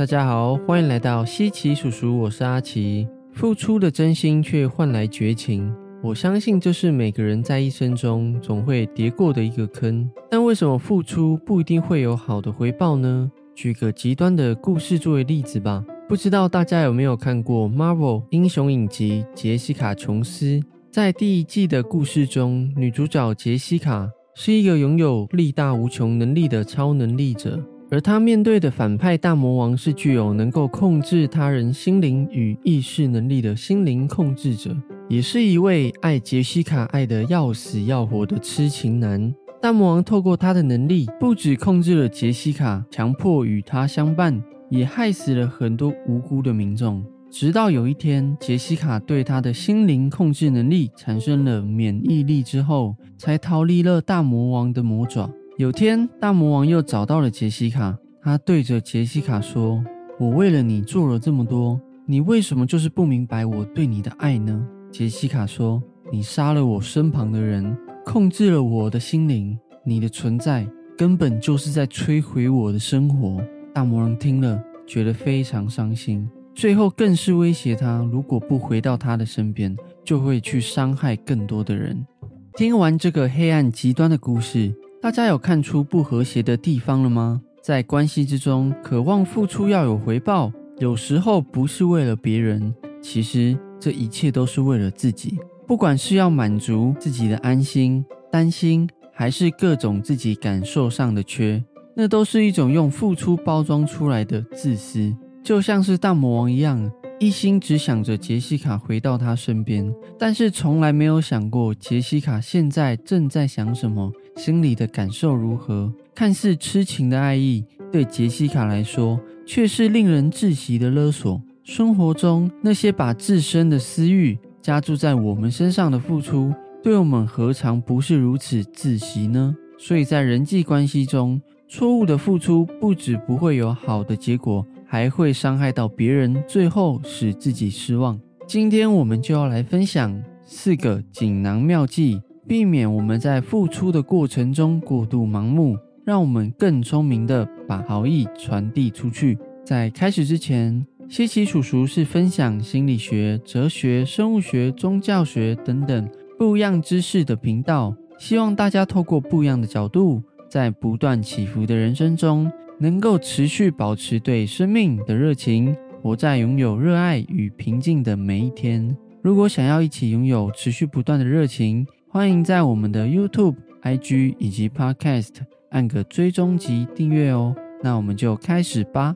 大家好，欢迎来到西奇叔叔，我是阿奇。付出的真心却换来绝情，我相信这是每个人在一生中总会跌过的一个坑。但为什么付出不一定会有好的回报呢？举个极端的故事作为例子吧。不知道大家有没有看过 Marvel 英雄影集《杰西卡·琼斯》？在第一季的故事中，女主角杰西卡是一个拥有力大无穷能力的超能力者。而他面对的反派大魔王是具有能够控制他人心灵与意识能力的心灵控制者，也是一位爱杰西卡爱得要死要活的痴情男。大魔王透过他的能力，不止控制了杰西卡，强迫与他相伴，也害死了很多无辜的民众。直到有一天，杰西卡对他的心灵控制能力产生了免疫力之后，才逃离了大魔王的魔爪。有天，大魔王又找到了杰西卡，他对着杰西卡说：“我为了你做了这么多，你为什么就是不明白我对你的爱呢？”杰西卡说：“你杀了我身旁的人，控制了我的心灵，你的存在根本就是在摧毁我的生活。”大魔王听了，觉得非常伤心，最后更是威胁他，如果不回到他的身边，就会去伤害更多的人。听完这个黑暗极端的故事。大家有看出不和谐的地方了吗？在关系之中，渴望付出要有回报，有时候不是为了别人，其实这一切都是为了自己。不管是要满足自己的安心、担心，还是各种自己感受上的缺，那都是一种用付出包装出来的自私。就像是大魔王一样，一心只想着杰西卡回到他身边，但是从来没有想过杰西卡现在正在想什么。心里的感受如何？看似痴情的爱意，对杰西卡来说却是令人窒息的勒索。生活中那些把自身的私欲加注在我们身上的付出，对我们何尝不是如此窒息呢？所以在人际关系中，错误的付出不止不会有好的结果，还会伤害到别人，最后使自己失望。今天我们就要来分享四个锦囊妙计。避免我们在付出的过程中过度盲目，让我们更聪明的把好意传递出去。在开始之前，西奇叔叔是分享心理学、哲学、生物学、宗教学等等不一样知识的频道，希望大家透过不一样的角度，在不断起伏的人生中，能够持续保持对生命的热情，活在拥有热爱与平静的每一天。如果想要一起拥有持续不断的热情，欢迎在我们的 YouTube、IG 以及 Podcast 按个追踪及订阅哦。那我们就开始吧。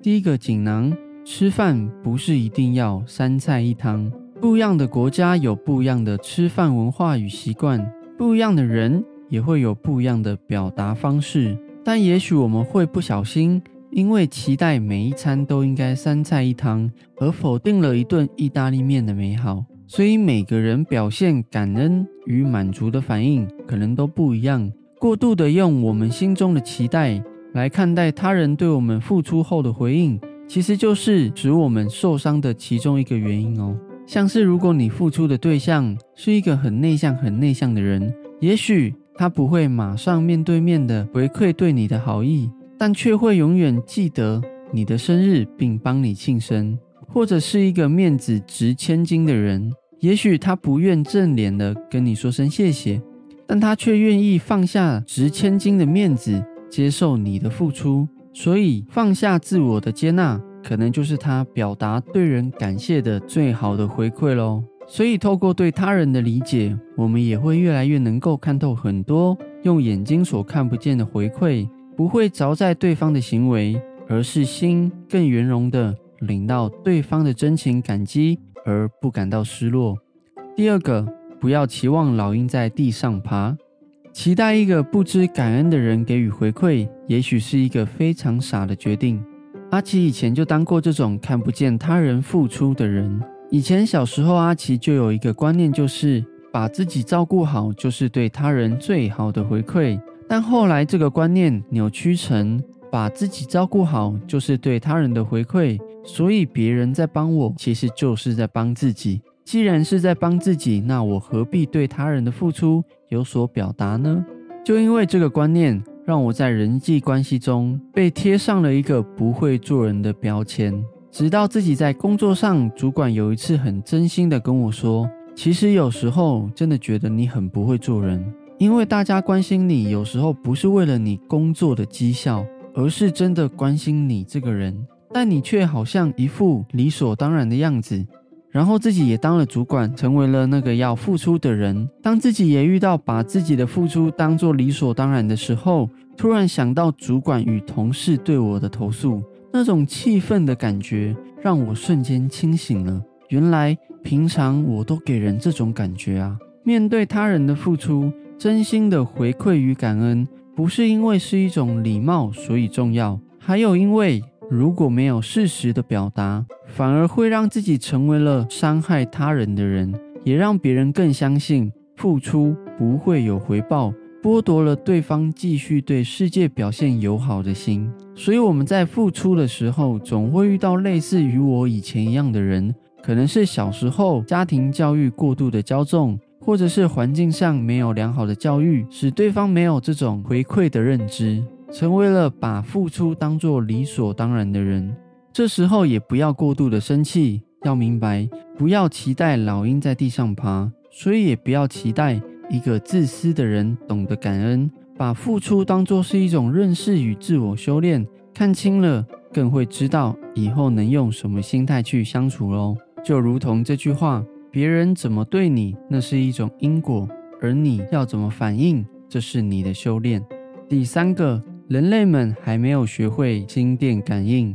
第一个锦囊：吃饭不是一定要三菜一汤。不一样的国家有不一样的吃饭文化与习惯，不一样的人也会有不一样的表达方式。但也许我们会不小心，因为期待每一餐都应该三菜一汤，而否定了一顿意大利面的美好。所以每个人表现感恩与满足的反应可能都不一样。过度的用我们心中的期待来看待他人对我们付出后的回应，其实就是使我们受伤的其中一个原因哦。像是如果你付出的对象是一个很内向、很内向的人，也许他不会马上面对面的回馈对你的好意，但却会永远记得你的生日并帮你庆生。或者是一个面子值千金的人，也许他不愿正脸的跟你说声谢谢，但他却愿意放下值千金的面子，接受你的付出。所以放下自我的接纳，可能就是他表达对人感谢的最好的回馈喽。所以透过对他人的理解，我们也会越来越能够看透很多用眼睛所看不见的回馈，不会着在对方的行为，而是心更圆融的。领到对方的真情感激而不感到失落。第二个，不要期望老鹰在地上爬，期待一个不知感恩的人给予回馈，也许是一个非常傻的决定。阿奇以前就当过这种看不见他人付出的人。以前小时候，阿奇就有一个观念，就是把自己照顾好就是对他人最好的回馈。但后来这个观念扭曲成。把自己照顾好，就是对他人的回馈。所以别人在帮我，其实就是在帮自己。既然是在帮自己，那我何必对他人的付出有所表达呢？就因为这个观念，让我在人际关系中被贴上了一个不会做人的标签。直到自己在工作上，主管有一次很真心的跟我说：“其实有时候真的觉得你很不会做人，因为大家关心你，有时候不是为了你工作的绩效，而是真的关心你这个人。但你却好像一副理所当然的样子。然后自己也当了主管，成为了那个要付出的人。当自己也遇到把自己的付出当做理所当然的时候，突然想到主管与同事对我的投诉。”那种气愤的感觉让我瞬间清醒了。原来平常我都给人这种感觉啊！面对他人的付出，真心的回馈与感恩，不是因为是一种礼貌所以重要，还有因为如果没有适时的表达，反而会让自己成为了伤害他人的人，也让别人更相信付出不会有回报。剥夺了对方继续对世界表现友好的心，所以我们在付出的时候，总会遇到类似于我以前一样的人，可能是小时候家庭教育过度的骄纵，或者是环境上没有良好的教育，使对方没有这种回馈的认知，成为了把付出当作理所当然的人。这时候也不要过度的生气，要明白，不要期待老鹰在地上爬，所以也不要期待。一个自私的人懂得感恩，把付出当作是一种认识与自我修炼，看清了，更会知道以后能用什么心态去相处喽。就如同这句话：别人怎么对你，那是一种因果；而你要怎么反应，这是你的修炼。第三个，人类们还没有学会心电感应，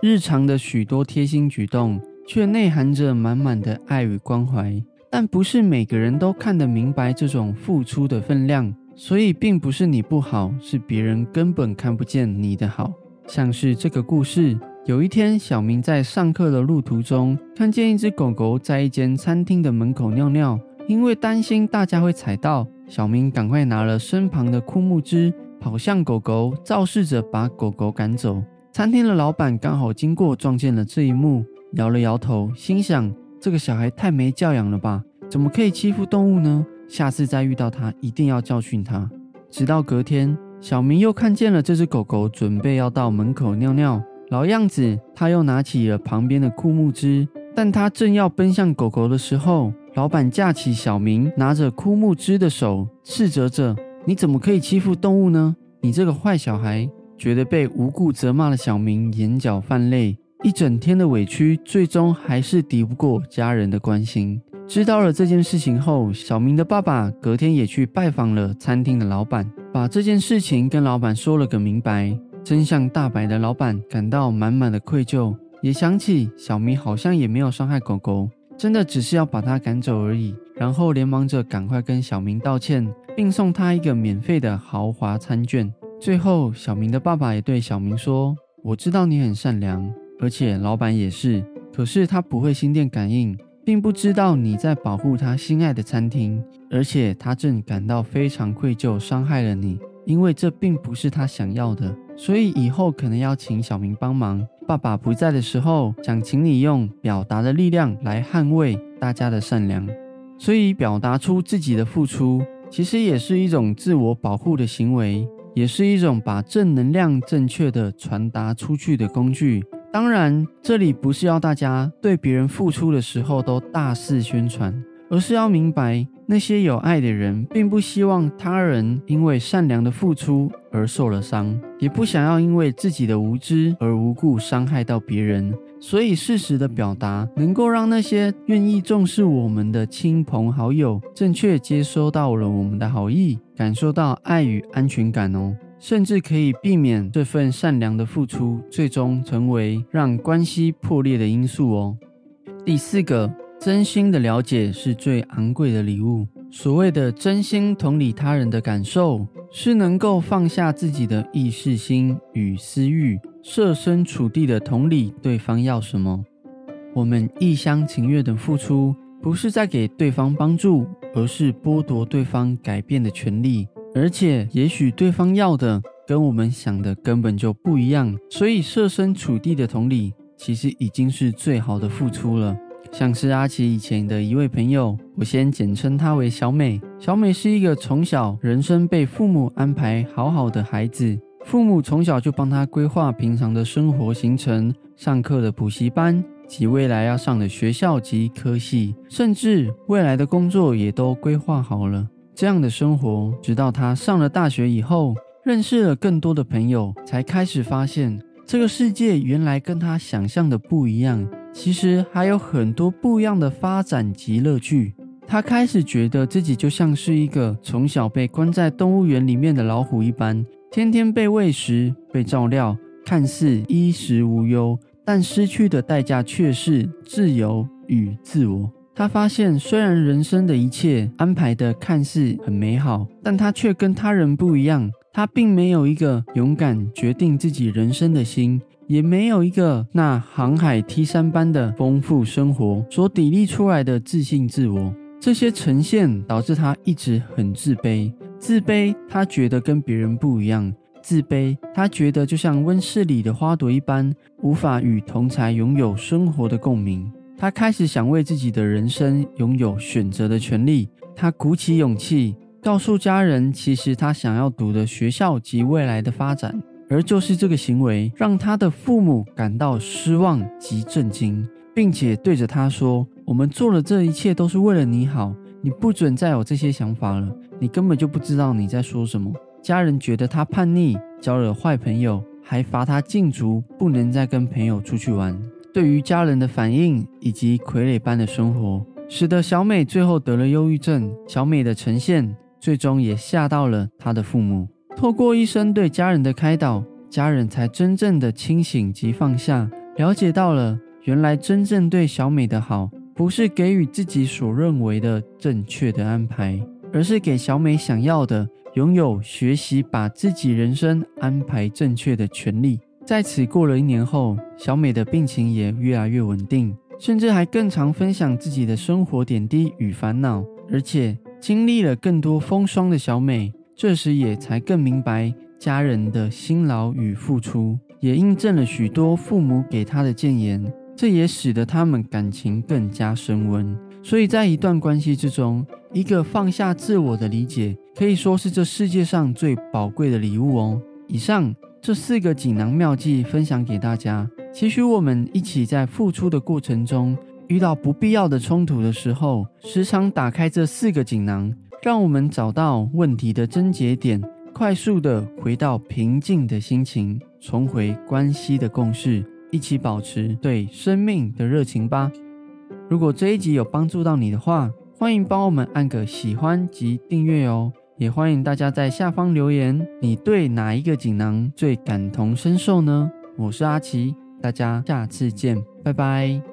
日常的许多贴心举动，却内含着满满的爱与关怀。但不是每个人都看得明白这种付出的分量，所以并不是你不好，是别人根本看不见你的好。像是这个故事，有一天，小明在上课的路途中，看见一只狗狗在一间餐厅的门口尿尿，因为担心大家会踩到，小明赶快拿了身旁的枯木枝，跑向狗狗，造势着把狗狗赶走。餐厅的老板刚好经过，撞见了这一幕，摇了摇头，心想。这个小孩太没教养了吧？怎么可以欺负动物呢？下次再遇到他，一定要教训他。直到隔天，小明又看见了这只狗狗，准备要到门口尿尿，老样子，他又拿起了旁边的枯木枝。但他正要奔向狗狗的时候，老板架起小明拿着枯木枝的手，斥责着：“你怎么可以欺负动物呢？你这个坏小孩！”觉得被无故责骂的小明眼角泛泪。一整天的委屈，最终还是抵不过家人的关心。知道了这件事情后，小明的爸爸隔天也去拜访了餐厅的老板，把这件事情跟老板说了个明白。真相大白的老板感到满满的愧疚，也想起小明好像也没有伤害狗狗，真的只是要把它赶走而已。然后连忙着赶快跟小明道歉，并送他一个免费的豪华餐券。最后，小明的爸爸也对小明说：“我知道你很善良。”而且老板也是，可是他不会心电感应，并不知道你在保护他心爱的餐厅，而且他正感到非常愧疚，伤害了你，因为这并不是他想要的，所以以后可能要请小明帮忙。爸爸不在的时候，想请你用表达的力量来捍卫大家的善良，所以表达出自己的付出，其实也是一种自我保护的行为，也是一种把正能量正确的传达出去的工具。当然，这里不是要大家对别人付出的时候都大肆宣传，而是要明白，那些有爱的人并不希望他人因为善良的付出而受了伤，也不想要因为自己的无知而无故伤害到别人。所以，适时的表达能够让那些愿意重视我们的亲朋好友，正确接收到了我们的好意，感受到爱与安全感哦。甚至可以避免这份善良的付出最终成为让关系破裂的因素哦。第四个，真心的了解是最昂贵的礼物。所谓的真心同理他人的感受，是能够放下自己的意识心与私欲，设身处地的同理对方要什么。我们一厢情愿的付出，不是在给对方帮助，而是剥夺对方改变的权利。而且，也许对方要的跟我们想的根本就不一样，所以设身处地的同理，其实已经是最好的付出了。像是阿奇以前的一位朋友，我先简称她为小美。小美是一个从小人生被父母安排好好的孩子，父母从小就帮她规划平常的生活行程、上课的补习班及未来要上的学校及科系，甚至未来的工作也都规划好了。这样的生活，直到她上了大学以后。认识了更多的朋友，才开始发现这个世界原来跟他想象的不一样。其实还有很多不一样的发展及乐趣。他开始觉得自己就像是一个从小被关在动物园里面的老虎一般，天天被喂食、被照料，看似衣食无忧，但失去的代价却是自由与自我。他发现，虽然人生的一切安排的看似很美好，但他却跟他人不一样。他并没有一个勇敢决定自己人生的心，也没有一个那航海 T 三般的丰富生活所砥砺出来的自信自我。这些呈现导致他一直很自卑。自卑，他觉得跟别人不一样；自卑，他觉得就像温室里的花朵一般，无法与同才拥有生活的共鸣。他开始想为自己的人生拥有选择的权利。他鼓起勇气。告诉家人，其实他想要读的学校及未来的发展，而就是这个行为让他的父母感到失望及震惊，并且对着他说：“我们做了这一切都是为了你好，你不准再有这些想法了。你根本就不知道你在说什么。”家人觉得他叛逆，交了坏朋友，还罚他禁足，不能再跟朋友出去玩。对于家人的反应以及傀儡般的生活，使得小美最后得了忧郁症。小美的呈现。最终也吓到了他的父母。透过医生对家人的开导，家人才真正的清醒及放下，了解到了原来真正对小美的好，不是给予自己所认为的正确的安排，而是给小美想要的，拥有学习把自己人生安排正确的权利。在此过了一年后，小美的病情也越来越稳定，甚至还更常分享自己的生活点滴与烦恼，而且。经历了更多风霜的小美，这时也才更明白家人的辛劳与付出，也印证了许多父母给她的谏言。这也使得他们感情更加升温。所以在一段关系之中，一个放下自我的理解，可以说是这世界上最宝贵的礼物哦。以上这四个锦囊妙计分享给大家，期许我们一起在付出的过程中。遇到不必要的冲突的时候，时常打开这四个锦囊，让我们找到问题的症结点，快速的回到平静的心情，重回关系的共识，一起保持对生命的热情吧。如果这一集有帮助到你的话，欢迎帮我们按个喜欢及订阅哦。也欢迎大家在下方留言，你对哪一个锦囊最感同身受呢？我是阿奇，大家下次见，拜拜。